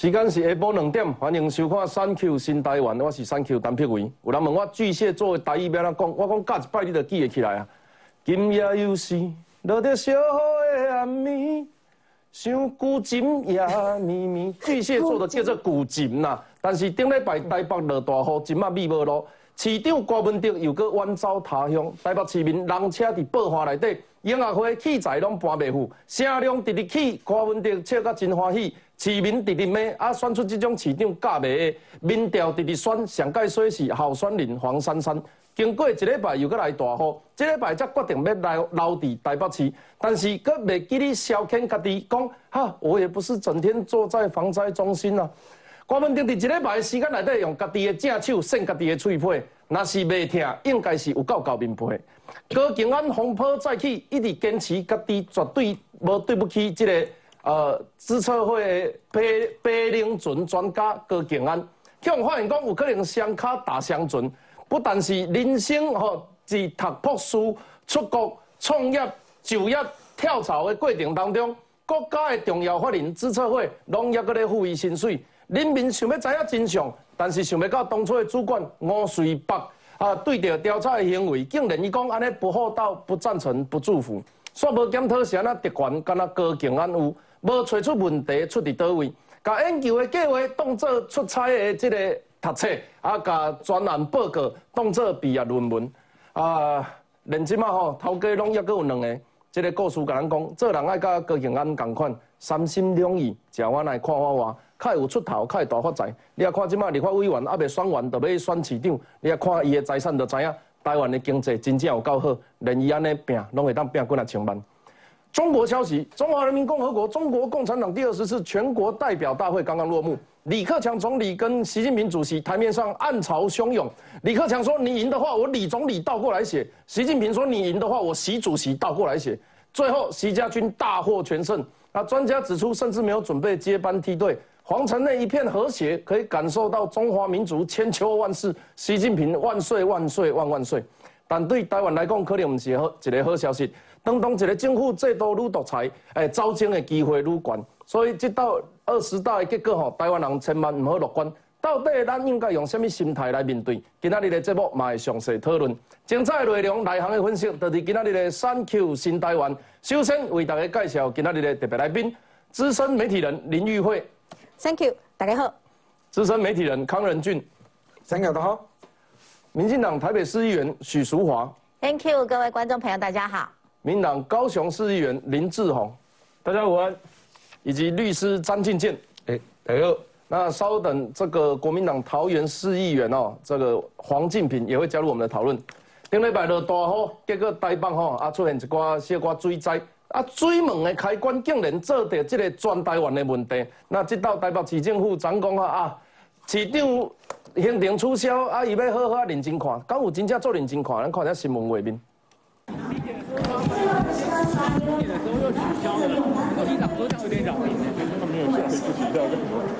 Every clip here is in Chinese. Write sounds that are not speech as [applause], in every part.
时间是下晡两点，欢迎收看《三 Q 新台湾》，我是三 Q 陈碧伟。有人问我巨蟹座的台语要怎讲，我讲隔一摆你就记得起来啊。今夜又是落着小雨的暗暝，想古琴也绵绵。巨蟹座的叫做古琴呐，但是顶礼拜台北落大雨，今麦米无路。市长郭文德又搁远走他乡，台北市民人车伫爆花内底，音乐会器材拢搬袂赴，声量直直起，郭文德笑甲真欢喜。市民直直骂，啊，选出这种市长假袂的，民调直直选，上届说是候选人黄珊珊。经过一礼拜又搁来大雨，这礼拜才决定要来留伫台北市，但是搁未记哩消遣家己讲，哈，我也不是整天坐在防灾中心啊。郭文定伫一礼拜时间内底用家己的正手扇家己的喙皮，若是未听，应该是有够够面皮。高景安风波再起，一直坚持家己绝对无对不起这个。呃，资策会白白灵船专家高敬安，向发现讲有可能双卡打双船，不但是人生吼，自读博士、出国创业、就业、跳槽的过程当中，国家的重要法人资策会拢也搁咧付伊薪水。人民想要知影真相，但是想要到当初的主管吴瑞北啊，对着调查的行为，竟然伊讲安尼不厚道、不赞成、不祝福，煞无检讨是安那特权，敢若高敬安有。无找出问题出伫倒位，甲研究的计划当做出差的这个读册，啊，甲专栏报告当做毕业论文，啊，连即马吼头家拢抑阁有两个，这个故事甲咱讲，做人爱甲高景安共款，三心两意，食碗来看我话，较有出头，较会大发财。你啊看即马立法委员还未选完，就要选市长，你啊看伊的财产就知影，台湾的经济真正有够好，连伊安尼拼，拢会当拼几啊千万。中国消息：中华人民共和国中国共产党第二十次全国代表大会刚刚落幕，李克强总理跟习近平主席台面上暗潮汹涌。李克强说：“你赢的话，我李总理倒过来写。”习近平说：“你赢的话，我习主席倒过来写。”最后，习家军大获全胜。那专家指出，甚至没有准备接班梯队，皇城内一片和谐，可以感受到中华民族千秋万世，习近平万岁万岁万万岁。但对台湾来讲，可能不是好一个好消息。当当一个政府制度愈独裁，诶，招生的机会愈悬，所以这到二十大的结果吼，台湾人千万唔好乐观。到底咱应该用什么心态来面对？今仔日的节目嘛会详细讨论，精彩内容内行的分析，就是今仔日的三 Q 新台湾。首先为大家介绍今仔日的特别来宾，资深媒体人林玉慧。Thank you，大家好。资深媒体人康仁俊。Thank you，大家好。民进党台北市议员许淑华。Thank you，各位观众朋友，大家好。民党高雄市议员林志宏，大家午安，以及律师张进健，哎，大家好。那稍等，这个国民党桃园市议员哦，这个黄进平也会加入我们的讨论。顶礼拜落大雨，结果台北吼啊出现一寡小寡水灾，啊水门的开关竟然做到这个全台湾的问题。那这到台北市政府长讲啊啊，市长行程取消，啊伊要好好认真看，敢有真正做认真看？咱看下新闻画面。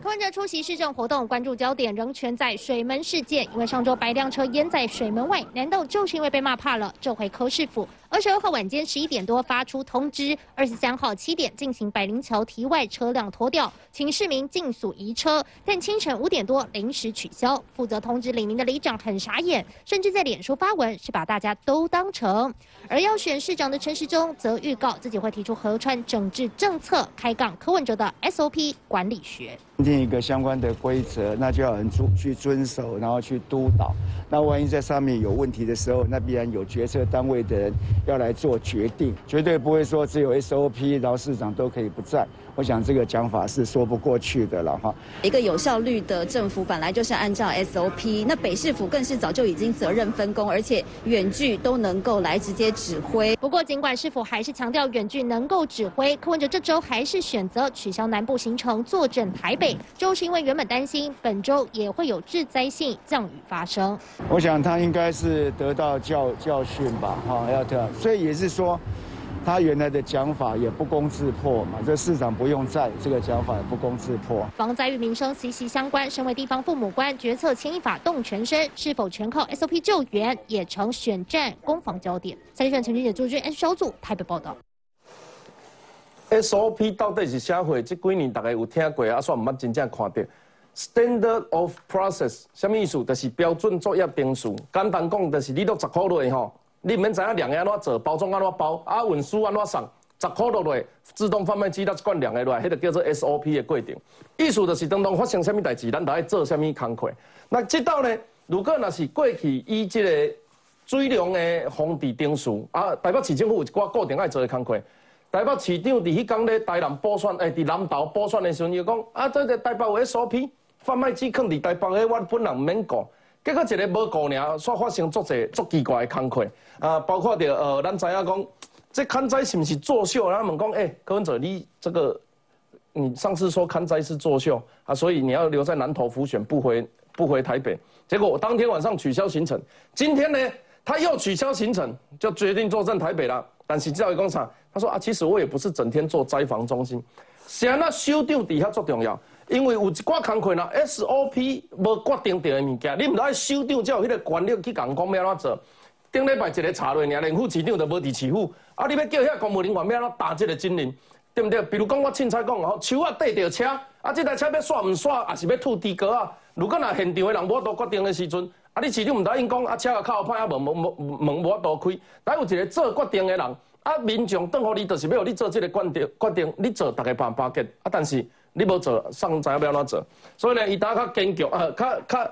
柯文哲出席市政活动，关注焦点仍全在水门事件，因为上周白辆车淹在水门外，难道就是因为被骂怕了？这回柯市府。二十二号晚间十一点多发出通知，二十三号七点进行百灵桥堤外车辆拖掉，请市民尽速移车。但清晨五点多临时取消。负责通知李明的里长很傻眼，甚至在脸书发文是把大家都当成。而要选市长的陈时中则预告自己会提出合川整治政策，开杠柯文哲的 SOP 管理学。定一个相关的规则，那就要人去遵守，然后去督导。那万一在上面有问题的时候，那必然有决策单位的人要来做决定，绝对不会说只有 SOP，然后市长都可以不在。我想这个讲法是说不过去的了哈。一个有效率的政府本来就是按照 SOP，那北市府更是早就已经责任分工，而且远距都能够来直接指挥。不过，尽管市府还是强调远距能够指挥，柯文哲这周还是选择取消南部行程，坐镇台北，就是因为原本担心本周也会有致灾性降雨发生。我想他应该是得到教教训吧，哈，要这样，所以也是说。他原来的讲法也不攻自破嘛，这市长不用在，这个讲法也不攻自破。防灾与民生息息相关，身为地方父母官，决策牵一发动全身，是否全靠 SOP 救援，也成选战攻防焦点。三立选陈俊杰朱军 N 小组台北报道。SOP 到底是啥货？这几年大家有听过，啊，算毋捌真正看到。Standard of process，什么意思？就是标准作业定数。简单讲，就是你录十块落吼，你免知影量安怎做，包装安怎包，啊，运输安怎送，十块落来，自动贩卖机那一罐量个落来，迄个叫做 SOP 的过程。意思就是当中发生什么代志，咱就爱做什么工课。那即道呢？如果那是过去以即个水量的防治定数，啊，台北市政府有一寡固定爱做的工课。台北市长伫迄工咧，台南补选，诶，伫南投补选的时阵，伊讲啊，这个台北有 SOP，贩卖机放伫台北诶，我本人毋免讲。结果一个无顾尔，煞发生足济足奇怪的工课啊，包括着呃，咱知影讲，这刊载是毋是作秀？他问讲，诶，柯文哲，你这个，你上次说刊载是作秀啊，所以你要留在南投复选，不回不回台北。结果当天晚上取消行程，今天呢，他又取消行程，就决定坐镇台北了。但是教育工厂。他说啊，其实我也不是整天做灾防中心，是啊，那修长底下最重要，因为有一寡工课啦，SOP 无决定着的物件，你唔爱首长才有迄个权力去讲讲要安怎做。顶礼拜一个查落，尔连副市长都无伫市府，啊，你要叫遐公务人员要安怎打这个精灵，对不对？比如讲我凊彩讲吼，手啊缀着车，啊，这台车要刷毋刷，也是要吐地格啊？如果若现场的人无都决定的时阵，啊，你市长唔答应讲，啊，车啊靠歹啊，门门门门无多开，但有一个做决定的人。啊，民众等候你，就是要你做这个决定，决定你做，大家办巴结。啊，但是你无做，上知要要怎做？所以呢，伊大较坚决呃，较较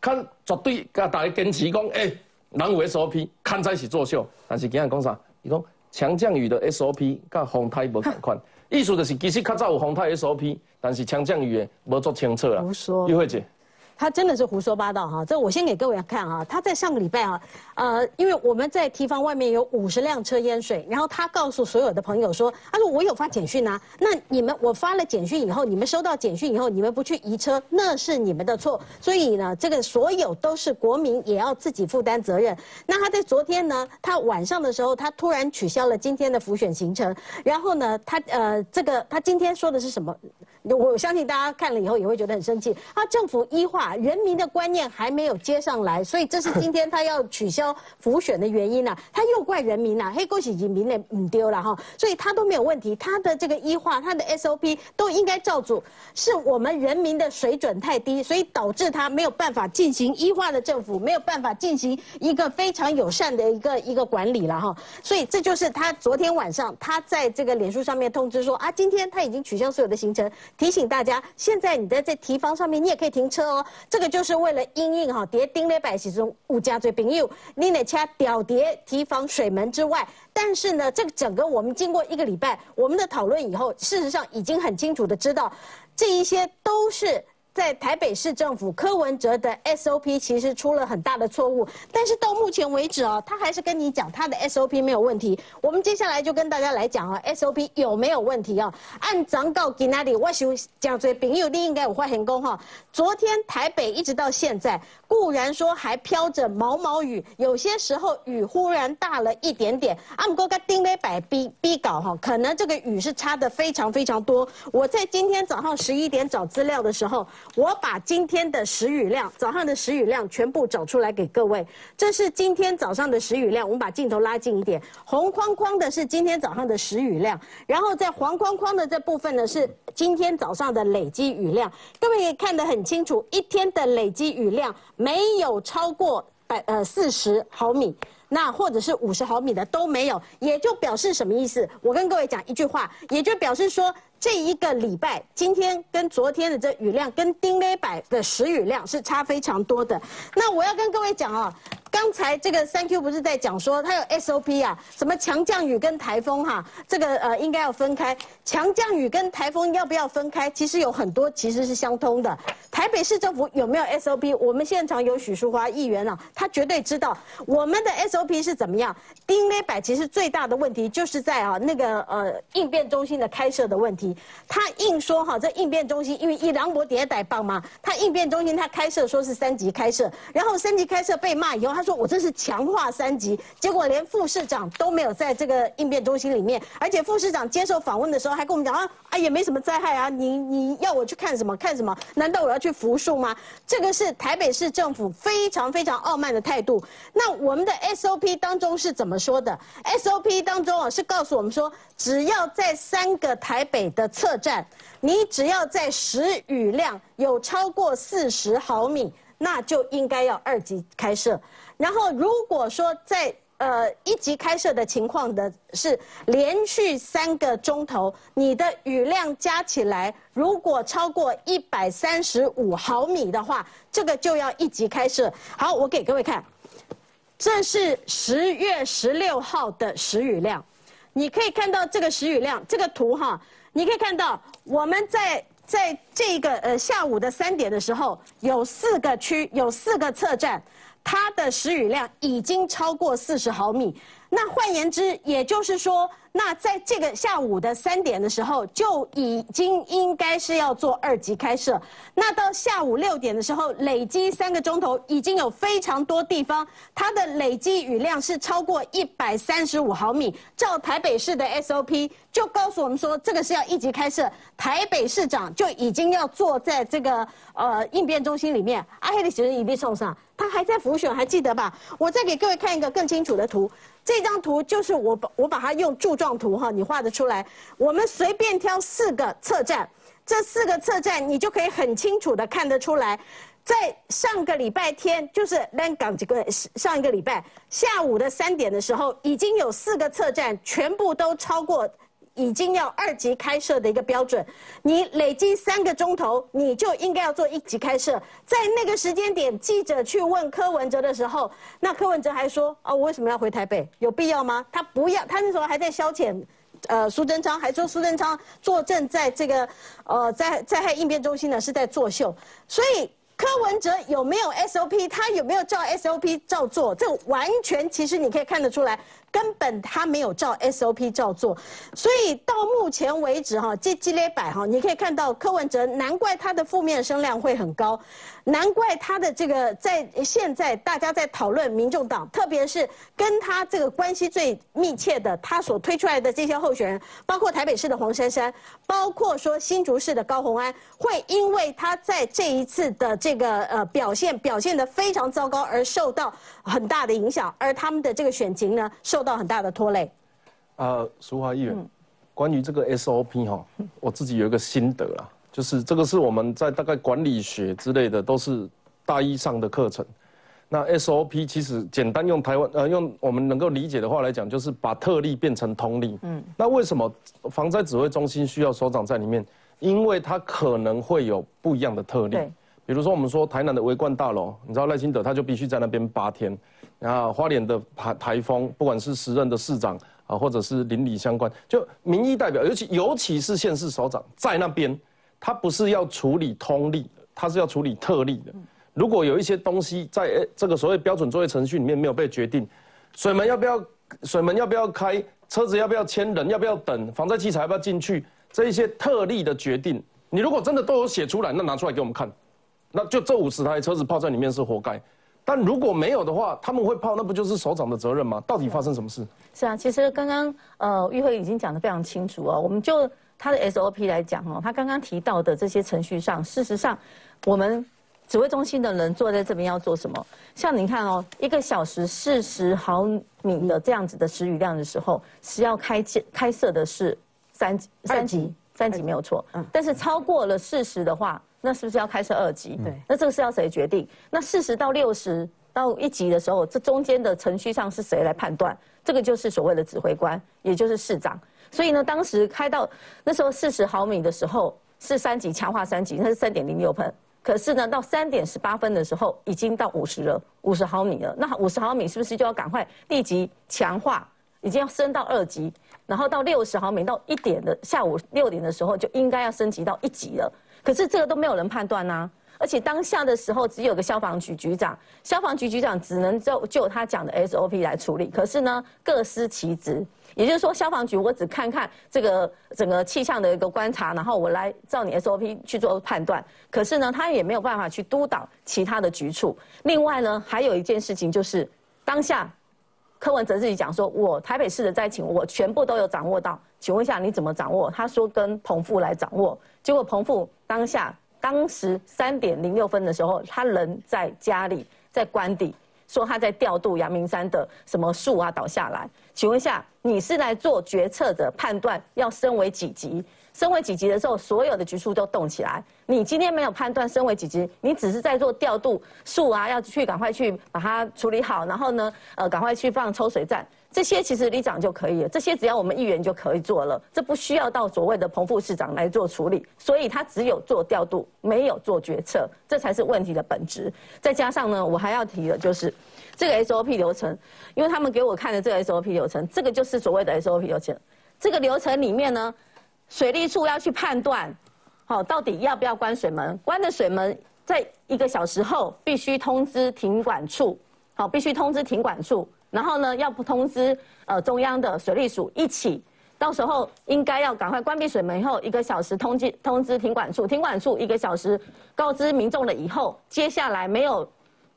较绝对，甲大家坚持讲，诶，人有 SOP，看在是作秀。但是今日讲啥？伊讲强降雨的 SOP，甲风台无同款。[laughs] 意思就是，其实较早有风台 SOP，但是强降雨的无做清楚啦。胡说。玉慧姐。他真的是胡说八道哈！这我先给各位看哈，他在上个礼拜啊，呃，因为我们在提防外面有五十辆车淹水，然后他告诉所有的朋友说，他说我有发简讯啊，那你们我发了简讯以后，你们收到简讯以后，你们不去移车，那是你们的错，所以呢，这个所有都是国民也要自己负担责任。那他在昨天呢，他晚上的时候，他突然取消了今天的浮选行程，然后呢，他呃，这个他今天说的是什么？我相信大家看了以后也会觉得很生气。他政府医化，人民的观念还没有接上来，所以这是今天他要取消浮选的原因呐。[laughs] 他又怪人民呐，嘿，恭喜人民呢唔丢了哈，所以他都没有问题。他的这个医化，他的 SOP 都应该照做。是我们人民的水准太低，所以导致他没有办法进行医化的政府，没有办法进行一个非常友善的一个一个管理了哈。所以这就是他昨天晚上他在这个脸书上面通知说啊，今天他已经取消所有的行程。提醒大家，现在你在这提防上面，你也可以停车哦。这个就是为了因应哈，叠丁咧百其中物价最便宜，你得掐吊叠提防水门之外。但是呢，这个整个我们经过一个礼拜我们的讨论以后，事实上已经很清楚的知道，这一些都是。在台北市政府柯文哲的 SOP 其实出了很大的错误，但是到目前为止哦，他还是跟你讲他的 SOP 没有问题。我们接下来就跟大家来讲啊，SOP 有没有问题啊？按长告给哪里？我想讲最朋友你应该有发现功哈。昨天台北一直到现在，固然说还飘着毛毛雨，有些时候雨忽然大了一点点。阿姆哥跟丁磊摆逼逼搞哈，可能这个雨是差的非常非常多。我在今天早上十一点找资料的时候。我把今天的时雨量，早上的时雨量全部找出来给各位。这是今天早上的时雨量，我们把镜头拉近一点，红框框的是今天早上的时雨量，然后在黄框框的这部分呢是今天早上的累积雨量。各位可以看得很清楚，一天的累积雨量没有超过百呃四十毫米，那或者是五十毫米的都没有，也就表示什么意思？我跟各位讲一句话，也就表示说。这一个礼拜，今天跟昨天的这雨量，跟丁磊百的时雨量是差非常多的。那我要跟各位讲哦。刚才这个三 Q 不是在讲说它有 SOP 啊，什么强降雨跟台风哈，这个呃应该要分开。强降雨跟台风要不要分开？其实有很多其实是相通的。台北市政府有没有 SOP？我们现场有许淑华议员啊，他绝对知道我们的 SOP 是怎么样。丁雷百其实最大的问题就是在啊那个呃应变中心的开设的问题。他硬说哈，这应变中心因为一郎博迭代棒嘛，他应变中心他开设说是三级开设，然后三级开设被骂以后他。说我这是强化三级，结果连副市长都没有在这个应变中心里面，而且副市长接受访问的时候还跟我们讲啊，啊也没什么灾害啊，你你要我去看什么看什么？难道我要去扶树吗？这个是台北市政府非常非常傲慢的态度。那我们的 SOP 当中是怎么说的？SOP 当中啊是告诉我们说，只要在三个台北的测站，你只要在时雨量有超过四十毫米。那就应该要二级开设，然后如果说在呃一级开设的情况的是连续三个钟头，你的雨量加起来如果超过一百三十五毫米的话，这个就要一级开设。好，我给各位看，这是十月十六号的时雨量，你可以看到这个时雨量这个图哈，你可以看到我们在。在这个呃下午的三点的时候，有四个区有四个测站，它的时雨量已经超过四十毫米。那换言之，也就是说。那在这个下午的三点的时候，就已经应该是要做二级开设。那到下午六点的时候，累积三个钟头，已经有非常多地方，它的累积雨量是超过一百三十五毫米。照台北市的 SOP，就告诉我们说，这个是要一级开设。台北市长就已经要坐在这个呃应变中心里面，阿黑的学生已被送上，他还在浮选，还记得吧？我再给各位看一个更清楚的图。这张图就是我把我把它用柱状图哈，你画的出来。我们随便挑四个测站，这四个测站你就可以很清楚的看得出来，在上个礼拜天，就是南港这个上一个礼拜下午的三点的时候，已经有四个测站全部都超过。已经要二级开设的一个标准，你累积三个钟头，你就应该要做一级开设。在那个时间点，记者去问柯文哲的时候，那柯文哲还说：“哦，我为什么要回台北？有必要吗？”他不要，他那时候还在消遣，呃，苏贞昌还说苏贞昌坐镇在这个呃在在害应变中心呢，是在作秀。所以柯文哲有没有 SOP？他有没有照 SOP 照做？这完全其实你可以看得出来。根本他没有照 SOP 照做，所以到目前为止哈，这几列摆哈，你可以看到柯文哲，难怪他的负面声量会很高，难怪他的这个在现在大家在讨论民众党，特别是跟他这个关系最密切的，他所推出来的这些候选人，包括台北市的黄珊珊，包括说新竹市的高虹安，会因为他在这一次的这个呃表现表现的非常糟糕而受到很大的影响，而他们的这个选情呢受。到很大的拖累。呃，淑华议员，关于这个 SOP 哈，我自己有一个心得啦，就是这个是我们在大概管理学之类的都是大一上的课程。那 SOP 其实简单用台湾呃用我们能够理解的话来讲，就是把特例变成通例。嗯。那为什么防灾指挥中心需要首长在里面？因为它可能会有不一样的特例。比如说我们说台南的围冠大楼，你知道赖清德他就必须在那边八天。然后花莲的台台风，不管是时任的市长啊，或者是邻里相关，就民意代表，尤其尤其是县市首长在那边，他不是要处理通例，他是要处理特例的。如果有一些东西在这个所谓标准作业程序里面没有被决定，水门要不要水门要不要开，车子要不要牵人，要不要等防灾器材要不要进去，这一些特例的决定，你如果真的都有写出来，那拿出来给我们看，那就这五十台车子泡在里面是活该。但如果没有的话，他们会泡，那不就是首长的责任吗？到底发生什么事？是啊，其实刚刚呃，议会已经讲得非常清楚哦。我们就他的 SOP 来讲哦，他刚刚提到的这些程序上，事实上，我们指挥中心的人坐在这边要做什么？像你看哦，一个小时四十毫米的这样子的时雨量的时候，是要开开设的是三三级，三级没有错。嗯。但是超过了四十的话。那是不是要开设二级？对，那这个是要谁决定？那四十到六十到一级的时候，这中间的程序上是谁来判断？这个就是所谓的指挥官，也就是市长。所以呢，当时开到那时候四十毫米的时候是三级强化三级，那是三点零六喷。可是呢，到三点十八分的时候已经到五十了，五十毫米了。那五十毫米是不是就要赶快立即强化？已经要升到二级，然后到六十毫米到一点的下午六点的时候就应该要升级到一级了。可是这个都没有人判断呐，而且。而且当下的时候只有个消防局局长，消防局局长只能就就他讲的 SOP 来处理。可是呢，各司其职。也就是说，消防局我只看看这个整个气象的一个观察，然后我来照你 SOP 去做判断。可是呢，他也没有办法去督导其他的局处。另外呢，还有一件事情就是，当下柯文哲自己讲说，我台北市的灾情我全部都有掌握到。请问一下，你怎么掌握？他说跟彭富来掌握。结果彭富当下当时三点零六分的时候，他人在家里，在官邸。说他在调度阳明山的什么树啊倒下来？请问一下，你是来做决策的判断要升为几级？升为几级的时候，所有的局处都动起来。你今天没有判断升为几级，你只是在做调度树啊，要去赶快去把它处理好，然后呢，呃，赶快去放抽水站。这些其实里长就可以了，这些只要我们议员就可以做了，这不需要到所谓的彭副市长来做处理，所以他只有做调度，没有做决策，这才是问题的本质。再加上呢，我还要提的就是这个 SOP 流程，因为他们给我看的这个 SOP 流程，这个就是所谓的 SOP 流程。这个流程里面呢，水利处要去判断，好，到底要不要关水门？关的水门在一个小时后必须通知停管处，好，必须通知停管处。然后呢，要不通知呃中央的水利署一起，到时候应该要赶快关闭水门以后一个小时通知通知停管处，停管处一个小时告知民众了以后，接下来没有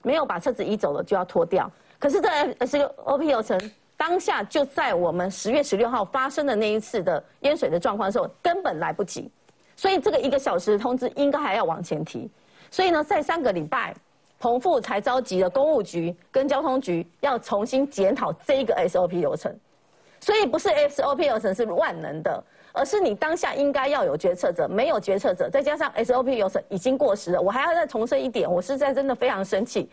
没有把车子移走了就要拖掉。可是这是个 O P 流程，当下就在我们十月十六号发生的那一次的淹水的状况的时候，根本来不及，所以这个一个小时通知应该还要往前提。所以呢，在三个礼拜。彭富才召集了公务局跟交通局，要重新检讨这一个 SOP 流程，所以不是 SOP 流程是万能的，而是你当下应该要有决策者，没有决策者，再加上 SOP 流程已经过时了。我还要再重申一点，我实在真的非常生气。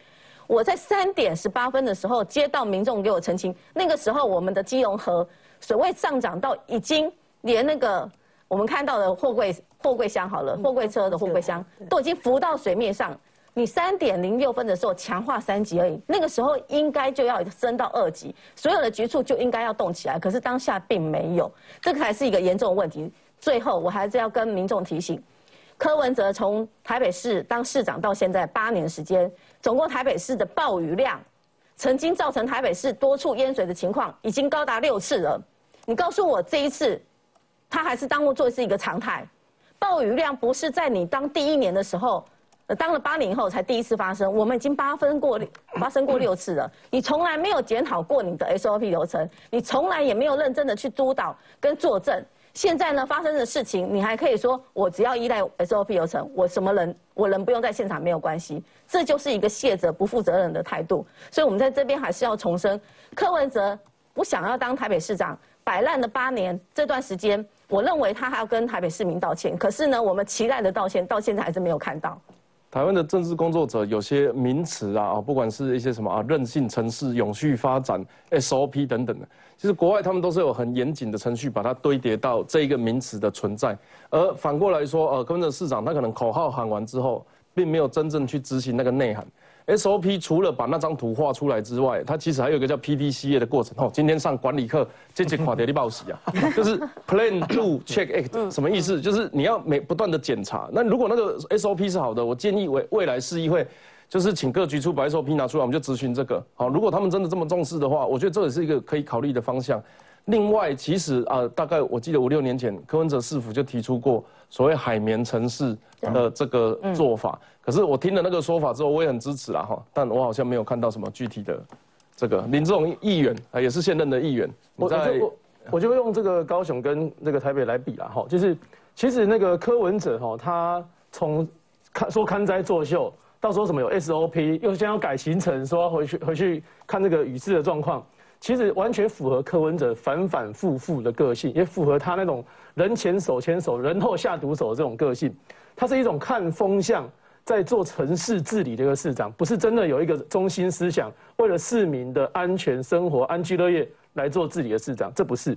我在三点十八分的时候接到民众给我澄清，那个时候我们的基隆河水位上涨到已经连那个我们看到的货柜货柜箱好了，货柜车的货柜箱都已经浮到水面上。你三点零六分的时候强化三级而已，那个时候应该就要升到二级，所有的局处就应该要动起来。可是当下并没有，这个才是一个严重问题。最后，我还是要跟民众提醒，柯文哲从台北市当市长到现在八年时间，总共台北市的暴雨量，曾经造成台北市多处淹水的情况，已经高达六次了。你告诉我这一次，他还是当务做是一个常态？暴雨量不是在你当第一年的时候。当了八年以后才第一次发生，我们已经八分过发生过六次了。你从来没有检讨过你的 SOP 流程，你从来也没有认真的去督导跟作证。现在呢，发生的事情你还可以说我只要依赖 SOP 流程，我什么人我人不用在现场没有关系，这就是一个卸责不负责任的态度。所以我们在这边还是要重申，柯文哲不想要当台北市长，摆烂了八年这段时间，我认为他还要跟台北市民道歉。可是呢，我们期待的道歉到现在还是没有看到。台湾的政治工作者有些名词啊，不管是一些什么啊，韧性城市、永续发展、SOP 等等的，其实国外他们都是有很严谨的程序，把它堆叠到这一个名词的存在。而反过来说，呃，跟着市长他可能口号喊完之后，并没有真正去执行那个内涵。SOP 除了把那张图画出来之外，它其实还有一个叫 PDCA 的过程。哦，今天上管理课，这节垮掉的报喜啊，[laughs] 就是 Plan Do Check Act，什么意思？就是你要每不断的检查。那如果那个 SOP 是好的，我建议未未来市议会，就是请各局处把 SOP 拿出来，我们就咨询这个。好，如果他们真的这么重视的话，我觉得这也是一个可以考虑的方向。另外，其实啊，大概我记得五六年前，柯文哲市府就提出过所谓海绵城市的这个做法。可是我听了那个说法之后，我也很支持啦哈。但我好像没有看到什么具体的这个林志荣议员啊，也是现任的议员。我就我就用这个高雄跟那个台北来比啦哈。就是其实那个柯文哲哈，他从看说看灾作秀，到说什么有 SOP，又先要改行程，说要回去回去看这个雨势的状况。其实完全符合柯文哲反反复复的个性，也符合他那种人前手牵手，人后下毒手这种个性。他是一种看风向，在做城市治理的一个市长，不是真的有一个中心思想，为了市民的安全生活、安居乐业来做治理的市长。这不是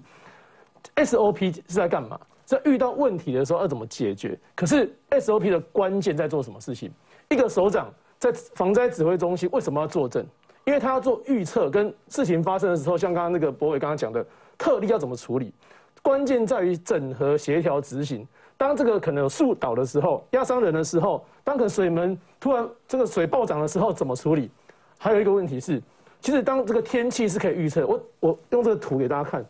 SOP 是在干嘛？在遇到问题的时候要怎么解决？可是 SOP 的关键在做什么事情？一个首长在防灾指挥中心为什么要坐镇？因为他要做预测，跟事情发生的时候，像刚刚那个博伟刚刚讲的，特例要怎么处理？关键在于整合协调执行。当这个可能有树倒的时候，压伤人的时候，当可水门突然这个水暴涨的时候怎么处理？还有一个问题是，其实当这个天气是可以预测，我我用这个图给大家看，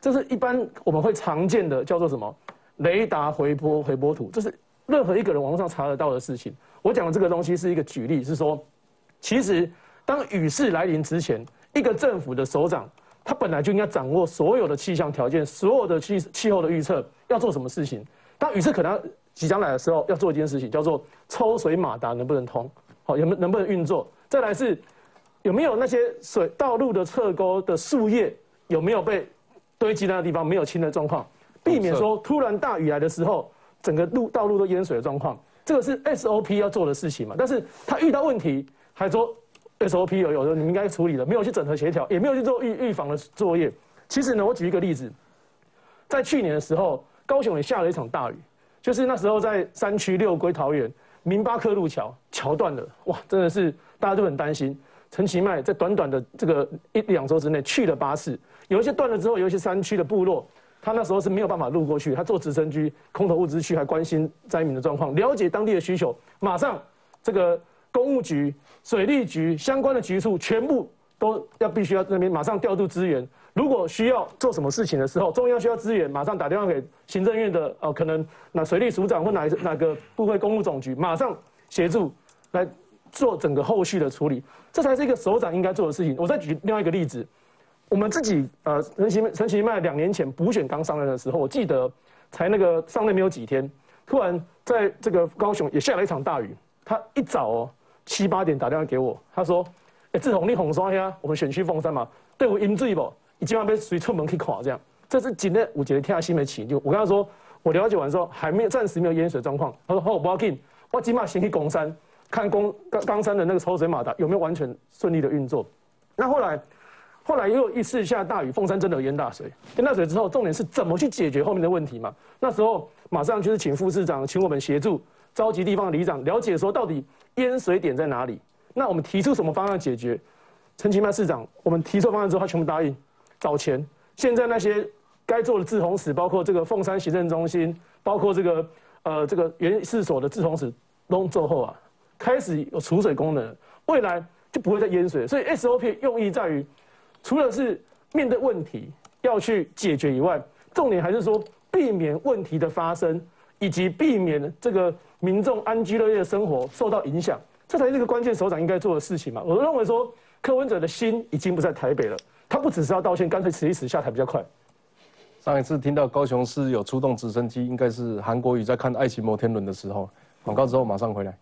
这是一般我们会常见的叫做什么雷达回波回波图，这是任何一个人网络上查得到的事情。我讲的这个东西是一个举例，是说，其实当雨势来临之前，一个政府的首长。他本来就应该掌握所有的气象条件，所有的气气候的预测，要做什么事情？当雨势可能即将来的时候，要做一件事情，叫做抽水马达能不能通？好，有没能不能运作？再来是有没有那些水道路的侧沟的树叶有没有被堆积那个地方没有清的状况，避免说突然大雨来的时候，整个路道路都淹水的状况。这个是 SOP 要做的事情嘛？但是他遇到问题还说。SOP 有有的你们应该处理的，没有去整合协调，也没有去做预预防的作业。其实呢，我举一个例子，在去年的时候，高雄也下了一场大雨，就是那时候在山区六龟桃园明巴克路桥桥断了，哇，真的是大家都很担心。陈其迈在短短的这个一两周之内去了八次，有一些断了之后，有一些山区的部落，他那时候是没有办法路过去，他坐直升机空投物资去，还关心灾民的状况，了解当地的需求，马上这个。公务局、水利局相关的局处，全部都要必须要那边马上调度资源。如果需要做什么事情的时候，中央需要资源，马上打电话给行政院的哦，可能那水利署长或哪哪个部会公务总局，马上协助来做整个后续的处理。这才是一个首长应该做的事情。我再举另外一个例子，我们自己呃，陈其陈其迈两年前补选刚上任的时候，我记得才那个上任没有几天，突然在这个高雄也下了一场大雨，他一早哦。七八点打电话给我，他说：“哎，志宏，你红刷呀？我们选区凤山嘛，对我淹水不？你今晚被水出门去垮这样。这是今天五节天下新闻起，就我跟他说，我了解完之后还没有暂时没有淹水状况。他说：好，不要紧，我今晚先去公山看公冈冈山的那个抽水马达有没有完全顺利的运作。那后来，后来又一次下大雨，凤山真的有淹大水。淹大水之后，重点是怎么去解决后面的问题嘛？那时候马上就是请副市长，请我们协助。”召集地方的里长了解说，到底淹水点在哪里？那我们提出什么方案解决？陈其迈市长，我们提出方案之后，他全部答应找钱。现在那些该做的治洪史，包括这个凤山行政中心，包括这个呃这个原市所的治洪史都做后啊，开始有储水功能，未来就不会再淹水。所以 SOP 用意在于，除了是面对问题要去解决以外，重点还是说避免问题的发生。以及避免这个民众安居乐业的生活受到影响，这才是一个关键首长应该做的事情嘛。我认为说，柯文哲的心已经不在台北了，他不只是要道歉，干脆辞一辞下台比较快。上一次听到高雄市有出动直升机，应该是韩国瑜在看《爱情摩天轮》的时候。广告之后马上回来。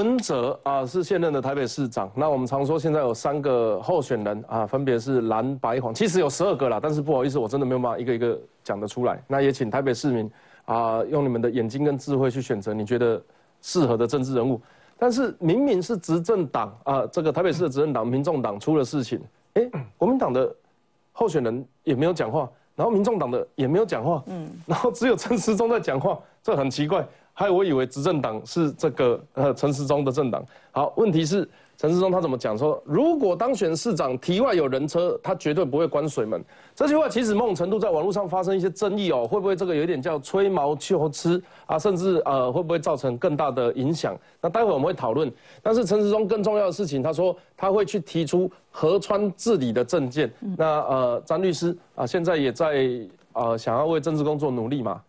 文哲啊，是现任的台北市长。那我们常说现在有三个候选人啊，分别是蓝白黄，其实有十二个啦，但是不好意思，我真的没有办法一个一个讲得出来。那也请台北市民啊，用你们的眼睛跟智慧去选择你觉得适合的政治人物。但是明明是执政党啊，这个台北市的执政党民众党出了事情，哎，国民党的候选人也没有讲话，然后民众党的也没有讲话，嗯，然后只有陈时中在讲话，这很奇怪。还有我以为执政党是这个呃陈时中的政党。好，问题是陈时中他怎么讲？说如果当选市长，题外有人车，他绝对不会关水门。这句话其实某种程度在网络上发生一些争议哦，会不会这个有点叫吹毛求疵啊？甚至呃会不会造成更大的影响？那待会我们会讨论。但是陈时中更重要的事情，他说他会去提出河川治理的政见。那呃张律师啊，现在也在呃想要为政治工作努力嘛？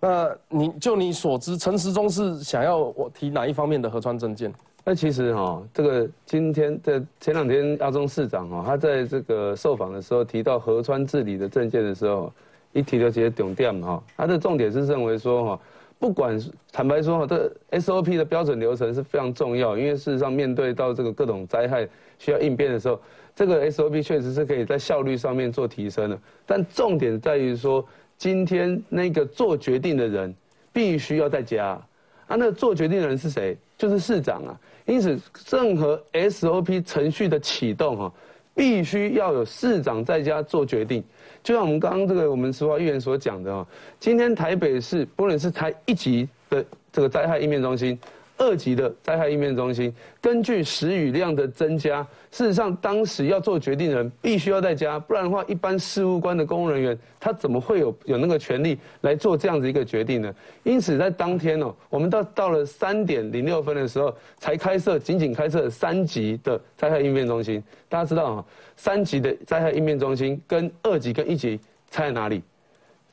那你就你所知，陈时中是想要我提哪一方面的核川证件？那其实哈，这个今天的前两天阿中市长哈，他在这个受访的时候提到河川治理的证件的时候，一提到这些重点哈，他的重点是认为说哈，不管坦白说哈，这 SOP 的标准流程是非常重要，因为事实上面对到这个各种灾害需要应变的时候，这个 SOP 确实是可以在效率上面做提升的，但重点在于说。今天那个做决定的人必须要在家，啊，那个做决定的人是谁？就是市长啊。因此，任何 SOP 程序的启动哈，必须要有市长在家做决定。就像我们刚刚这个我们石化议员所讲的哈，今天台北市不论是台一级的这个灾害应变中心，二级的灾害应变中心，根据时雨量的增加，事实上当时要做决定的人必须要在家，不然的话，一般事务官的公务人员他怎么会有有那个权利来做这样子一个决定呢？因此在当天哦，我们到到了三点零六分的时候才开设，仅仅开设三级的灾害应变中心。大家知道啊，三级的灾害应变中心跟二级跟一级差在哪里？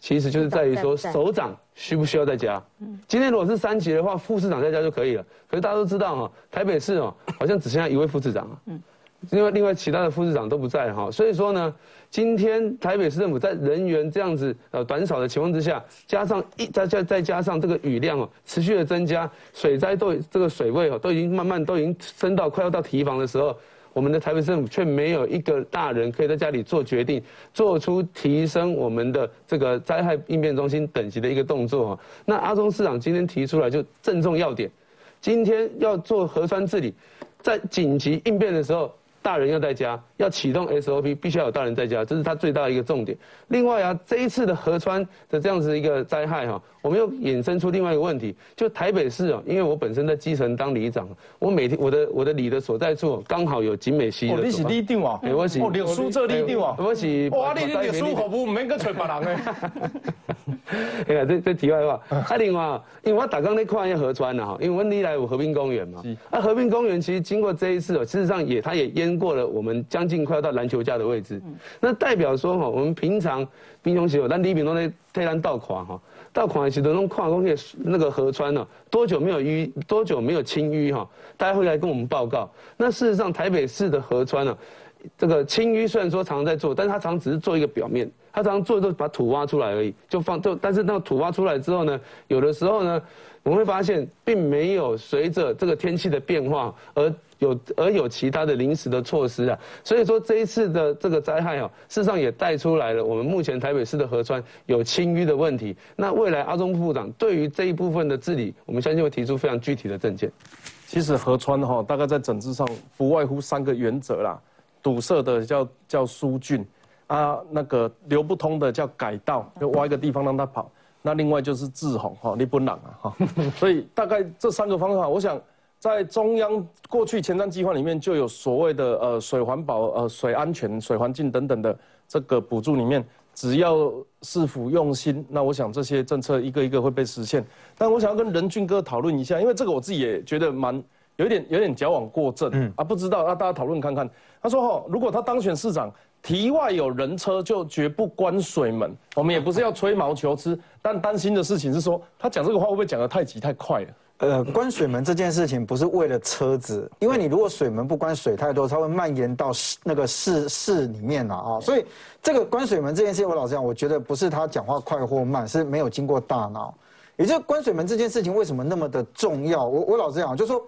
其实就是在于说首长。需不需要在家？今天如果是三级的话，副市长在家就可以了。可是大家都知道哈，台北市哦，好像只剩下一位副市长啊。嗯，另外另外其他的副市长都不在哈，所以说呢，今天台北市政府在人员这样子呃短少的情况之下，加上一再再再加上这个雨量哦持续的增加，水灾都这个水位哦都已经慢慢都已经升到快要到堤防的时候。我们的台北政府却没有一个大人可以在家里做决定，做出提升我们的这个灾害应变中心等级的一个动作。那阿中市长今天提出来就正中要点，今天要做核酸治理，在紧急应变的时候。大人要在家，要启动 SOP，必须要有大人在家，这是他最大的一个重点。另外啊，这一次的河川的这样子一个灾害哈，我们又衍生出另外一个问题，就台北市啊，因为我本身在基层当里长，我每天我的我的里的所在处刚好有景美溪。哦，你是里长啊？我是。哦，历书这里长啊？我是。哇，你历书服务唔免去找别人诶。[laughs] 哎呀，这这题外话。啊，另外，因为我打刚在看一河川啊哈，因为我里来有和平公园嘛。啊，和平公园其实经过这一次哦，事实上也它也淹。经过了我们将近快要到篮球架的位置，那代表说哈，我们平常平常时候，咱李炳东在推单倒垮哈，倒垮时都弄跨工业那个河川呢，多久没有淤，多久没有清淤哈？大家会来跟我们报告。那事实上，台北市的河川呢，这个清淤虽然说常常在做，但是它常只是做一个表面，他常常做都把土挖出来而已，就放就，但是那个土挖出来之后呢，有的时候呢，我们会发现并没有随着这个天气的变化而。有而有其他的临时的措施啊，所以说这一次的这个灾害啊，事实上也带出来了我们目前台北市的河川有清淤的问题。那未来阿中副部长对于这一部分的治理，我们相信会提出非常具体的政见。其实河川哈，大概在整治上不外乎三个原则啦：堵塞的叫叫疏浚，啊那个流不通的叫改道，就挖一个地方让它跑。那另外就是治洪哈，你不冷啊哈。所以大概这三个方法，我想。在中央过去前瞻计划里面就有所谓的呃水环保、呃水安全、水环境等等的这个补助里面，只要市府用心，那我想这些政策一个一个会被实现。但我想要跟任俊哥讨论一下，因为这个我自己也觉得蛮有点有点矫枉过正，嗯啊，不知道，那大家讨论看看。他说哈，如果他当选市长，题外有人车就绝不关水门。我们也不是要吹毛求疵，但担心的事情是说，他讲这个话会不会讲得太急太快了？呃，关水门这件事情不是为了车子，因为你如果水门不关，水太多，它会蔓延到市那个市市里面了啊。所以这个关水门这件事情，我老实讲，我觉得不是他讲话快或慢，是没有经过大脑。也就关水门这件事情为什么那么的重要？我我老实讲，就说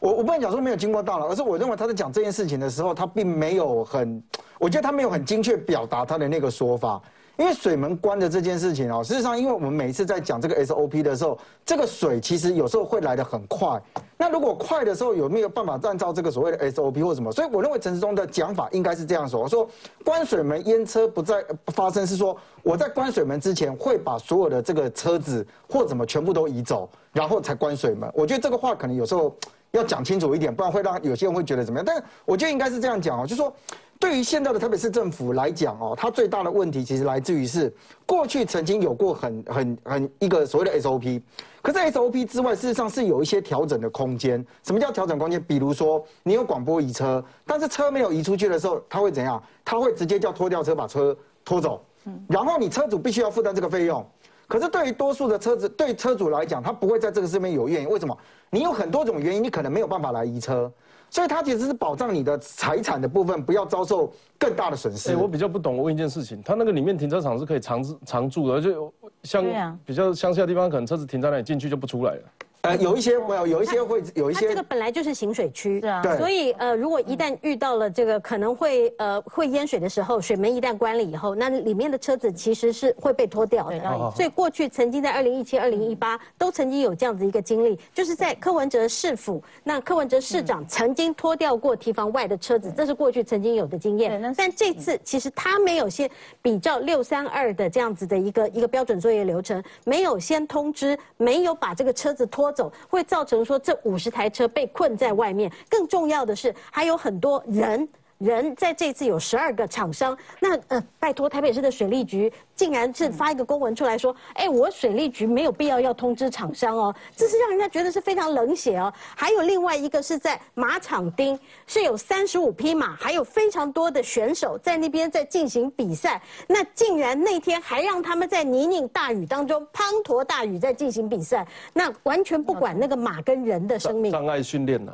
我我不能讲说没有经过大脑，而是我认为他在讲这件事情的时候，他并没有很，我觉得他没有很精确表达他的那个说法。因为水门关的这件事情哦，事实上，因为我们每一次在讲这个 SOP 的时候，这个水其实有时候会来的很快。那如果快的时候有没有办法按照这个所谓的 SOP 或什么？所以我认为陈时中的讲法应该是这样说：说关水门淹车不再发生，是说我在关水门之前会把所有的这个车子或怎么全部都移走，然后才关水门。我觉得这个话可能有时候要讲清楚一点，不然会让有些人会觉得怎么样。但我觉得应该是这样讲哦，就说。对于现在的台北市政府来讲哦，它最大的问题其实来自于是过去曾经有过很很很一个所谓的 SOP，可在 SOP 之外，事实上是有一些调整的空间。什么叫调整空间？比如说你有广播移车，但是车没有移出去的时候，它会怎样？它会直接叫拖吊车把车拖走，然后你车主必须要负担这个费用。可是对于多数的车子，对车主来讲，他不会在这个上面有怨言。为什么？你有很多种原因，你可能没有办法来移车。所以它其实是保障你的财产的部分，不要遭受更大的损失。哎，我比较不懂，我问一件事情，它那个里面停车场是可以常常住的，就像比较乡下的地方，可能车子停在那里进去就不出来了。呃，有一些没有，有一些会有一些。这个本来就是行水区，对，所以呃，如果一旦遇到了这个可能会呃会淹水的时候，水门一旦关了以后，那里面的车子其实是会被拖掉的。所以过去曾经在二零一七、二零一八都曾经有这样子一个经历，就是在柯文哲市府，那柯文哲市长曾经拖掉过堤防外的车子，这是过去曾经有的经验。但这次其实他没有先比照六三二的这样子的一个一个标准作业流程，没有先通知，没有把这个车子拖。走，会造成说这五十台车被困在外面。更重要的是，还有很多人。人在这次有十二个厂商，那呃，拜托台北市的水利局竟然是发一个公文出来说，哎，我水利局没有必要要通知厂商哦，这是让人家觉得是非常冷血哦。还有另外一个是在马场町，是有三十五匹马，还有非常多的选手在那边在进行比赛，那竟然那天还让他们在泥泞大雨当中滂沱大雨在进行比赛，那完全不管那个马跟人的生命。障碍训练呐，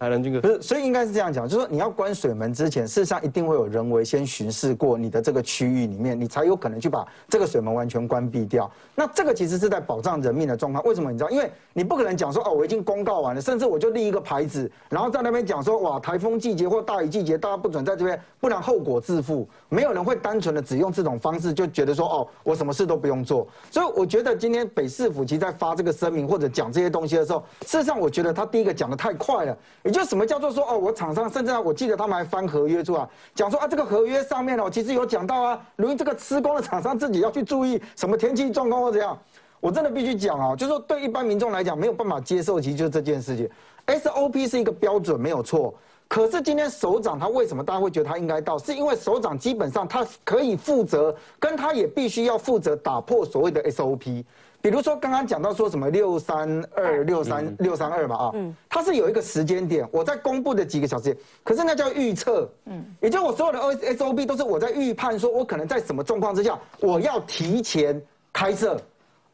海南军哥，不是，所以应该是这样讲，就是说你要关。水门之前，事实上一定会有人为先巡视过你的这个区域里面，你才有可能去把这个水门完全关闭掉。那这个其实是在保障人命的状况。为什么你知道？因为你不可能讲说哦，我已经公告完了，甚至我就立一个牌子，然后在那边讲说哇，台风季节或大雨季节，大家不准在这边，不然后果自负。没有人会单纯的只用这种方式就觉得说哦，我什么事都不用做。所以我觉得今天北市府其实在发这个声明或者讲这些东西的时候，事实上我觉得他第一个讲的太快了。也就什么叫做说哦，我厂商甚至我记得他。们还翻合约出来，讲说啊，这个合约上面哦，其实有讲到啊，如果这个施工的厂商自己要去注意什么天气状况或怎样，我真的必须讲啊，就是说对一般民众来讲没有办法接受，其实就是这件事情。SOP 是一个标准没有错，可是今天首长他为什么大家会觉得他应该到？是因为首长基本上他可以负责，跟他也必须要负责打破所谓的 SOP。比如说刚刚讲到说什么六三二六三六三二嘛啊，它是有一个时间点，我在公布的几个小时，可是那叫预测，嗯，也就我所有的 SOP 都是我在预判，说我可能在什么状况之下，我要提前开设，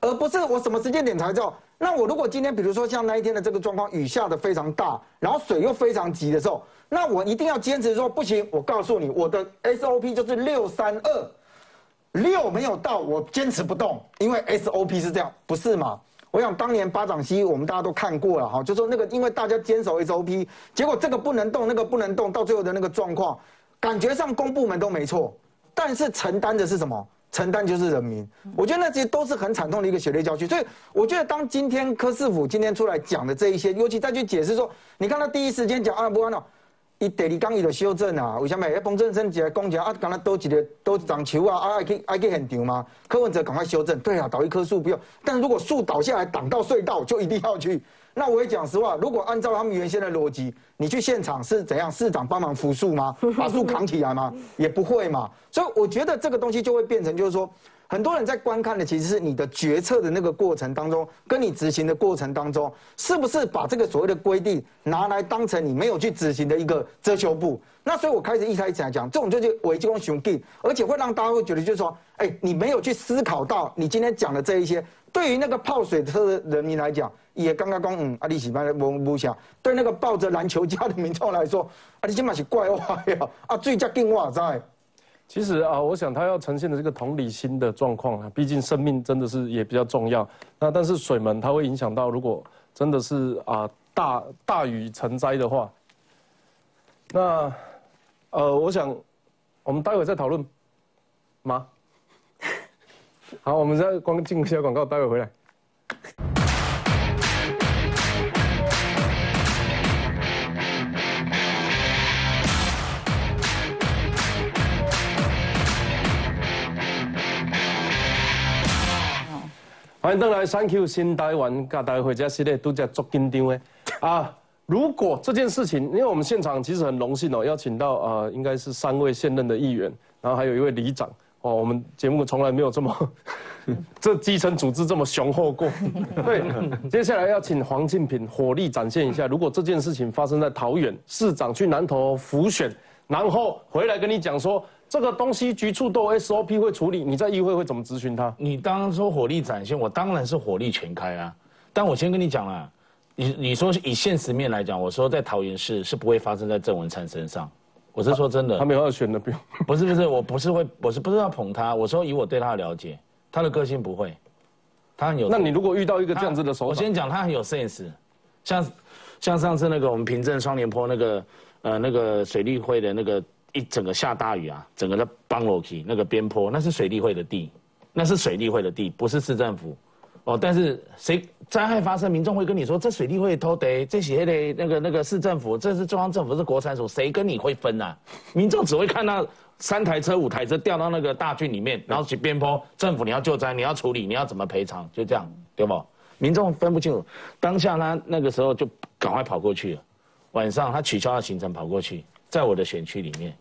而不是我什么时间点才叫。那我如果今天比如说像那一天的这个状况，雨下的非常大，然后水又非常急的时候，那我一定要坚持说不行，我告诉你，我的 S O P 就是六三二。六没有到，我坚持不动，因为 SOP 是这样，不是嘛？我想当年巴掌溪我们大家都看过了哈，就说那个因为大家坚守 SOP，结果这个不能动，那个不能动，到最后的那个状况，感觉上公部门都没错，但是承担的是什么？承担就是人民。我觉得那些都是很惨痛的一个血泪教训。所以我觉得当今天柯师傅今天出来讲的这一些，尤其再去解释说，你看他第一时间讲阿不安了。伊第二讲伊就修正啊，为什么？迄彭正生一来讲讲啊，刚才多一个多一张球啊，啊爱去爱去现场吗？柯文哲赶快修正，对啊，倒一棵树不用，但如果树倒下来挡到隧道，就一定要去。那我也讲实话，如果按照他们原先的逻辑，你去现场是怎样？市长帮忙扶树吗？[laughs] 把树扛起来吗？也不会嘛。所以我觉得这个东西就会变成，就是说。很多人在观看的其实是你的决策的那个过程当中，跟你执行的过程当中，是不是把这个所谓的规定拿来当成你没有去执行的一个遮羞布？那所以我开始一开始来讲，这种就是违纪公雄定，而且会让大家会觉得就是说，哎，你没有去思考到你今天讲的这一些，对于那个泡水车的人民来讲，也刚刚讲嗯，阿里喜班的不不想，对那个抱着篮球架的民众来说，啊，你起码是怪话呀，啊，最佳更哇在。其实啊，我想他要呈现的这个同理心的状况啊，毕竟生命真的是也比较重要。那但是水门它会影响到，如果真的是啊大大雨成灾的话，那呃，我想我们待会再讨论吗？好，我们再光进一下广告，待会回来。欢迎登来，Thank you 新台湾，甲大家回家系列都在做紧张的啊！如果这件事情，因为我们现场其实很荣幸哦，邀请到呃，应该是三位现任的议员，然后还有一位里长哦。我们节目从来没有这么 [laughs] 这基层组织这么雄厚过。[laughs] 对，接下来要请黄庆平火力展现一下，如果这件事情发生在桃园，市长去南投浮选，然后回来跟你讲说。这个东西局处都 SOP 会处理，你在议会会怎么咨询他？你刚刚说火力展现，我当然是火力全开啊。但我先跟你讲啦，你你说以现实面来讲，我说在桃园市是不会发生在郑文灿身上，我是说真的。他没有二选的，不用。[laughs] 不是不是，我不是会，我是不是要捧他？我说以我对他的了解，他的个性不会，他很有。那你如果遇到一个这样子的手，我先讲他很有 sense，像像上次那个我们平镇双连坡那个呃那个水利会的那个。一整个下大雨啊，整个的邦罗基那个边坡，那是水利会的地，那是水利会的地，不是市政府。哦，但是谁灾害发生，民众会跟你说，这水利会偷得，这些的那个那个市政府，这是中央政府，是国产署，谁跟你会分啊？[laughs] 民众只会看到三台车、五台车掉到那个大郡里面，然后去边坡，政府你要救灾，你要处理，你要怎么赔偿，就这样，对不？民众分不清楚。当下他那个时候就赶快跑过去了，晚上他取消了行程跑过去，在我的选区里面，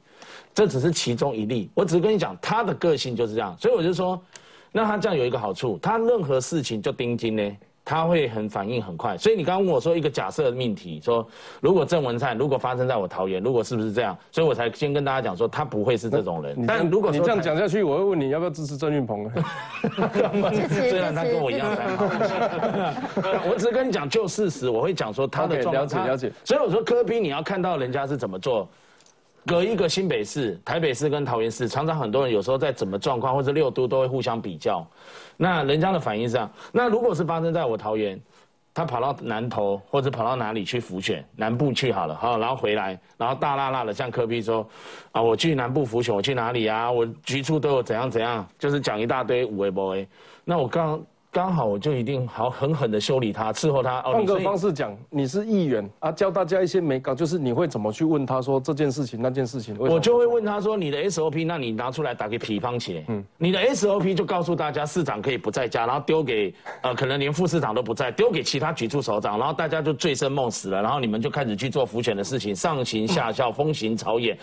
这只是其中一例。我只是跟你讲，他的个性就是这样，所以我就说，那他这样有一个好处，他任何事情就盯紧呢。他会很反应很快，所以你刚刚问我说一个假设命题，说如果郑文灿如果发生在我桃园，如果是不是这样，所以我才先跟大家讲说他不会是这种人。但如果你这样讲下去，我会问你要不要支持郑运鹏？[laughs] 虽然他跟我一样在我只是跟你讲就事实，我会讲说他的状了解了解。所以我说科比你要看到人家是怎么做。隔一个新北市、台北市跟桃园市，常常很多人有时候在怎么状况或者六都都会互相比较，那人家的反应是这样。那如果是发生在我桃园，他跑到南投或者跑到哪里去浮选，南部去好了，好，然后回来，然后大辣辣的向柯比说，啊，我去南部浮选，我去哪里啊？我局处都有怎样怎样，就是讲一大堆五 A 不 A。那我刚。刚好我就一定好狠狠的修理他，伺候他。换个方式讲，你是议员啊，教大家一些美稿，就是你会怎么去问他说这件事情那件事情。我就会问他说你的 SOP，那你拿出来打给皮方起。嗯，你的 SOP 就告诉大家市长可以不在家，然后丢给呃可能连副市长都不在，丢给其他局处首长，然后大家就醉生梦死了，然后你们就开始去做浮选的事情，上行下效，风行草野，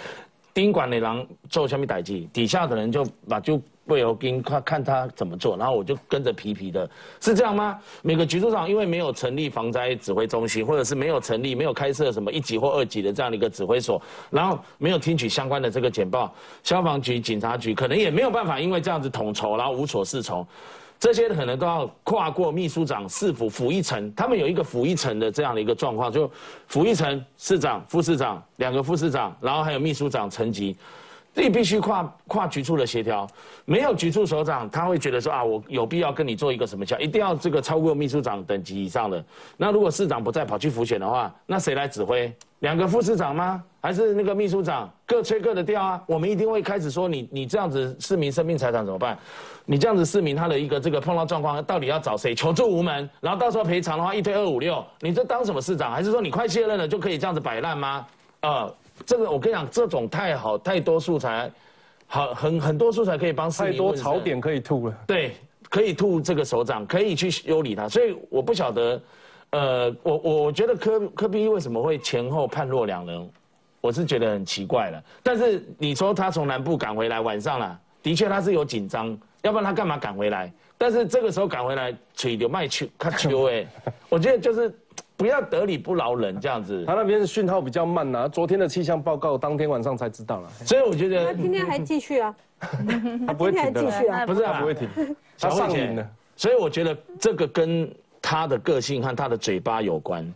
宾馆的人做下面代际，底下的人就把就。不由跟看看他怎么做，然后我就跟着皮皮的，是这样吗？每个局处长因为没有成立防灾指挥中心，或者是没有成立、没有开设什么一级或二级的这样的一个指挥所，然后没有听取相关的这个简报，消防局、警察局可能也没有办法，因为这样子统筹，然后无所适从，这些可能都要跨过秘书长、市府、府一层，他们有一个府一层的这样的一个状况，就府一层市长、副市长两个副市长，然后还有秘书长层级。所以必须跨跨局处的协调，没有局处首长，他会觉得说啊，我有必要跟你做一个什么交，一定要这个超过秘书长等级以上的。那如果市长不在跑去复选的话，那谁来指挥？两个副市长吗？还是那个秘书长各吹各的调啊？我们一定会开始说你你这样子市民生命财产怎么办？你这样子市民他的一个这个碰到状况，到底要找谁求助无门？然后到时候赔偿的话一推二五六，你这当什么市长？还是说你快卸任了就可以这样子摆烂吗？呃。这个我跟你讲，这种太好，太多素材，好很很多素材可以帮太多槽点可以吐了。对，可以吐这个首长，可以去修理他。所以我不晓得，呃，我我觉得柯科比为什么会前后判若两人，我是觉得很奇怪了。但是你说他从南部赶回来晚上了，的确他是有紧张，要不然他干嘛赶回来？但是这个时候赶回来，吹牛卖秋，看球哎，[laughs] 我觉得就是。不要得理不饶人这样子，他那边讯号比较慢呐。昨天的气象报告当天晚上才知道了，所以我觉得他今天还继续啊，[laughs] 他不会停的，不是他不会停，他上瘾了。所以我觉得这个跟他的个性和他的嘴巴有关，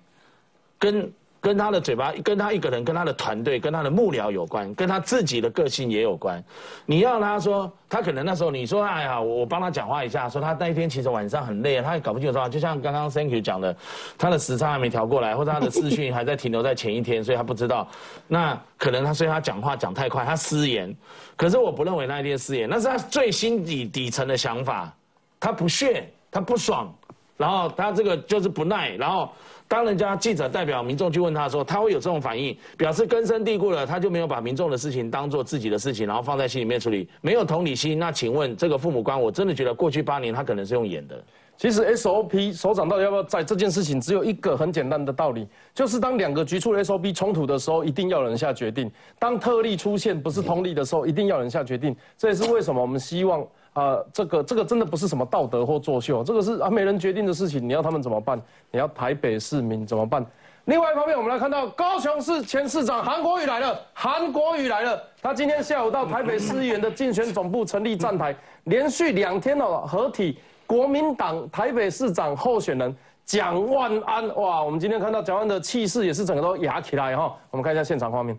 跟。跟他的嘴巴，跟他一个人，跟他的团队，跟他的幕僚有关，跟他自己的个性也有关。你要他说，他可能那时候你说，哎呀，我帮他讲话一下，说他那一天其实晚上很累，他也搞不清楚状况。就像刚刚 Thank you 讲的，他的时差还没调过来，或者他的资讯还在停留在前一天，所以他不知道。那可能他所以他讲话讲太快，他失言。可是我不认为那一天失言，那是他最心底底层的想法，他不屑，他不爽，然后他这个就是不耐，然后。当人家记者代表民众去问他说，他会有这种反应，表示根深蒂固了，他就没有把民众的事情当做自己的事情，然后放在心里面处理，没有同理心。那请问这个父母官，我真的觉得过去八年他可能是用演的。其实 SOP 首长到底要不要在这件事情，只有一个很简单的道理，就是当两个局处 SOP 冲突的时候，一定要人下决定；当特例出现不是同理的时候，一定要人下决定。这也是为什么我们希望。啊，这个这个真的不是什么道德或作秀，这个是啊没人决定的事情，你要他们怎么办？你要台北市民怎么办？另外一方面，我们来看到高雄市前市长韩国瑜来了，韩国瑜来了，他今天下午到台北市议员的竞选总部成立站台，连续两天哦合体国民党台北市长候选人蒋万安，哇，我们今天看到蒋万的气势也是整个都压起来哈，我们看一下现场画面。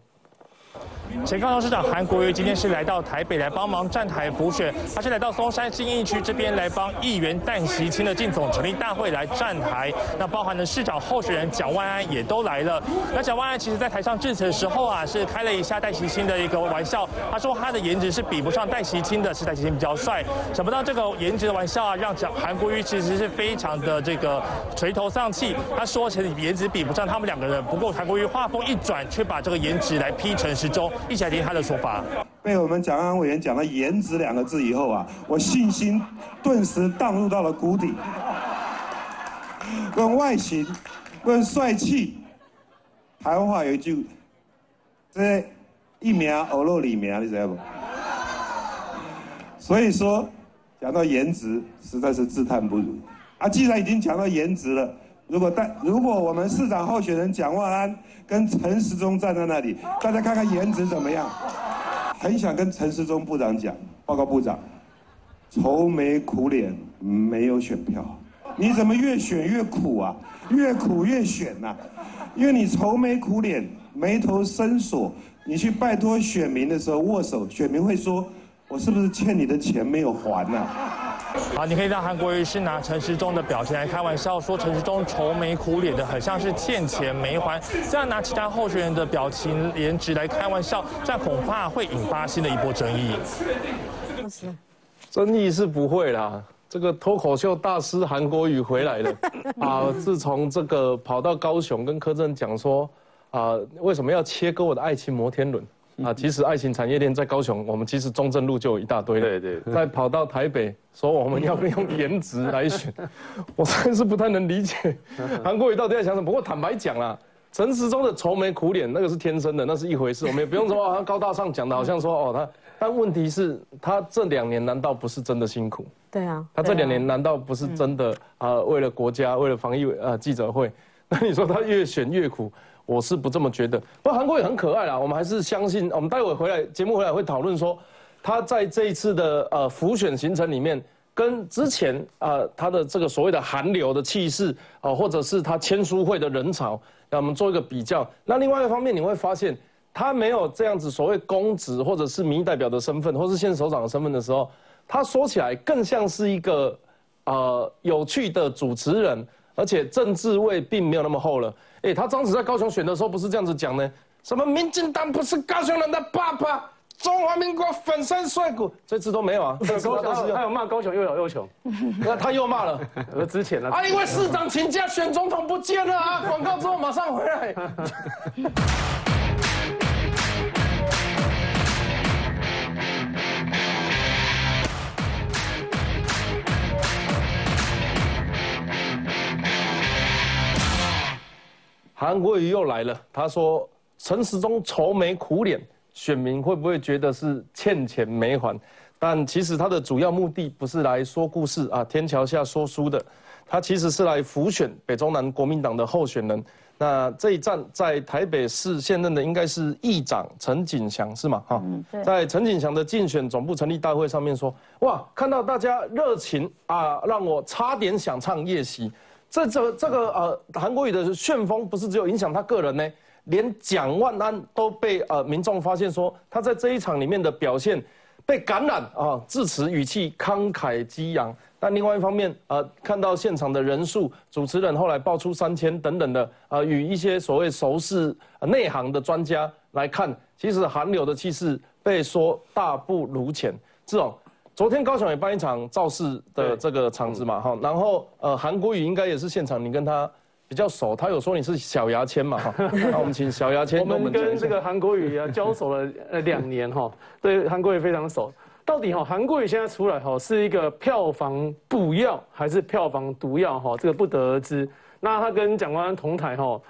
前高雄市长韩国瑜今天是来到台北来帮忙站台补选，他是来到松山新义区这边来帮议员淡席清的进总成立大会来站台。那包含的市长候选人蒋万安也都来了。那蒋万安其实在台上致辞的时候啊，是开了一下戴席清的一个玩笑，他说他的颜值是比不上戴席清的，是戴席清比较帅。想不到这个颜值的玩笑啊，让蒋韩国瑜其实是非常的这个垂头丧气。他说其实颜值比不上他们两个人，不过韩国瑜话锋一转，却把这个颜值来劈成时钟。一起来听他的说法。被我们蒋安委员讲了“颜值”两个字以后啊，我信心顿时荡入到了谷底。论外形，论帅气。台湾话有一句，这一名欧肉里名，你知道不？所以说，讲到颜值，实在是自叹不如。啊，既然已经讲到颜值了，如果但如果我们市长候选人蒋万安跟陈时中站在那里，大家看看颜值怎么样？很想跟陈时中部长讲，报告部长，愁眉苦脸没有选票，你怎么越选越苦啊？越苦越选呐、因为你愁眉苦脸、眉头深锁，你去拜托选民的时候握手，选民会说：“我是不是欠你的钱没有还呐、好，你可以让韩国瑜是拿陈时中的表情来开玩笑，说陈时中愁眉苦脸的，很像是欠钱没还。这样拿其他候选人的表情颜值来开玩笑，这样恐怕会引发新的一波争议。争议是不会啦。这个脱口秀大师韩国瑜回来了 [laughs] 啊！自从这个跑到高雄跟柯震讲说啊，为什么要切割我的爱情摩天轮啊？其实爱情产业链在高雄，我们其实中正路就有一大堆了。对对再跑到台北说我们要用颜值来选，[laughs] 我真是不太能理解 [laughs] 韩国瑜到底在想什么。不过坦白讲啦。陈时中的愁眉苦脸，那个是天生的，那是一回事，我们也不用说啊高大上讲的，好像说哦他，但问题是，他这两年难道不是真的辛苦？对啊，他这两年难道不是真的啊、为了国家，为了防疫呃记者会？那你说他越选越苦，我是不这么觉得。不过韩国也很可爱啦，我们还是相信，我们待会回来节目回来会讨论说，他在这一次的呃浮选行程里面。跟之前啊、他的这个所谓的韩流的气势啊、或者是他签书会的人潮，让我们做一个比较。那另外一方面，你会发现他没有这样子所谓公职或者是民意代表的身份，或是现任首长的身份的时候，他说起来更像是一个呃有趣的主持人，而且政治味并没有那么厚了。哎，他当时在高雄选的时候不是这样子讲呢？什么民进党不是高雄人的爸爸？中华民国粉身碎骨，这次都没有啊。高雄他有骂高雄又老又穷，[laughs] 那他又骂了。而，之前呢？啊，因为市长请假选总统不见了啊！广告之后马上回来。[laughs] 韩国瑜又来了，他说陈时中愁眉苦脸，选民会不会觉得是欠钱没还？但其实他的主要目的不是来说故事啊，天桥下说书的，他其实是来辅选北中南国民党的候选人。那这一站在台北市现任的应该是议长陈景祥是吗？哈、对在陈景祥的竞选总部成立大会上面说，哇，看到大家热情啊，让我差点想唱夜袭。这这这个呃，韩国瑜的旋风不是只有影响他个人呢，连蒋万安都被呃民众发现说他在这一场里面的表现被感染啊，致辞语气慷慨激昂。但另外一方面，呃，看到现场的人数，主持人后来爆出三千等等的，呃，与一些所谓熟识呃内行的专家来看，其实韩流的气势被说大不如前。这种昨天高雄也办一场造势的这个场子嘛，哈，然后呃，韩国瑜应该也是现场，你跟他比较熟，他有说你是小牙签嘛，哈，[laughs] 那我们请小牙签我们跟这。个韩国瑜啊交手了呃两年哈，对韩国瑜非常熟。到底哈韩国瑜现在出来哈是一个票房补药还是票房毒药哈？这个不得而知。那他跟蒋万安同台哈，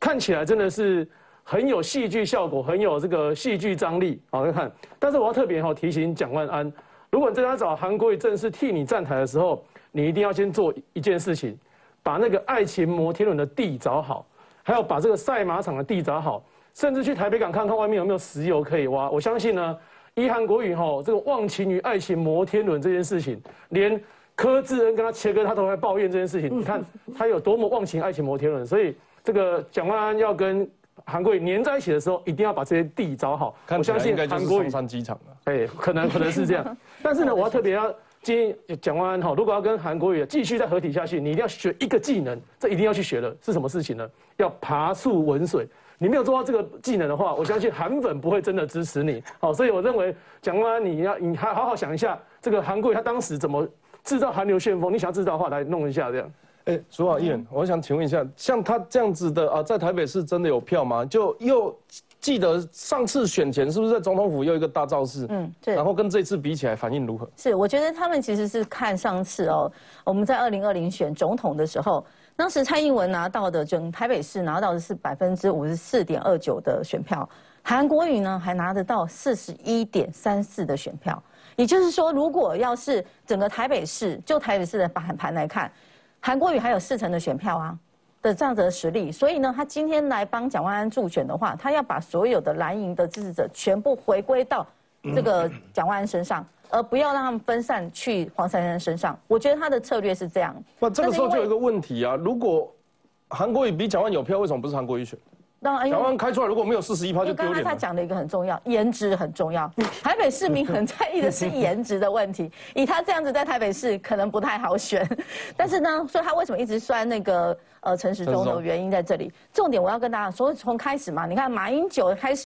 看起来真的是很有戏剧效果，很有这个戏剧张力。好，看。但是我要特别哈提醒蒋万安，如果你真的要找韩国瑜正式替你站台的时候，你一定要先做一件事情，把那个爱情摩天轮的地找好，还要把这个赛马场的地找好，甚至去台北港看看外面有没有石油可以挖。我相信呢，依韩国瑜哈这个忘情于爱情摩天轮这件事情，连柯志恩跟他切割，他都在抱怨这件事情。你看他有多么忘情爱情摩天轮，所以这个蒋万安要跟韩国瑜黏在一起的时候，一定要把这些地找好。我相信应该就是韩国瑜松山机场了。哎，可能可能是这样，[laughs] 但是呢，我要特别要建议蒋万安哈，如果要跟韩国瑜继续再合体下去，你一定要学一个技能，这一定要去学的是什么事情呢？要爬树闻水。你没有做到这个技能的话，我相信韩粉不会真的支持你。好，所以我认为蒋万安你要你还好好想一下，这个韩国瑜他当时怎么制造韩流旋风，你想要制造的话来弄一下这样。哎，苏好议员，我想请问一下，像他这样子的啊，在台北市真的有票吗？就又记得上次选前是不是在总统府又一个大造势？嗯，对然后跟这次比起来，反应如何？是，我觉得他们其实是看上次哦，我们在二零二零选总统的时候，当时蔡英文拿到的整台北市拿到的是百分之五十四点二九的选票，韩国瑜呢还拿得到四十一点三四的选票。也就是说，如果要是整个台北市就台北市的盘盘来看，韩国瑜还有四成的选票啊的这样子的实力，所以呢，他今天来帮蒋万安助选的话，他要把所有的蓝营的支持者全部回归到这个蒋万安身上。而不要让他们分散去黄珊珊身上，我觉得他的策略是这样。那，这个时候就有一个问题啊，如果韩国瑜比蒋万有票，为什么不是韩国瑜选？那台湾开出来如果没有四十一票就丢脸刚刚他讲的一个很重要，颜值很重要。[laughs] 台北市民很在意的是颜值的问题，[laughs] 以他这样子在台北市可能不太好选。[laughs] 但是呢，所以他为什么一直算那个呃陈时中的原因在这里。重点我要跟大家说，从开始嘛，你看马英九开始。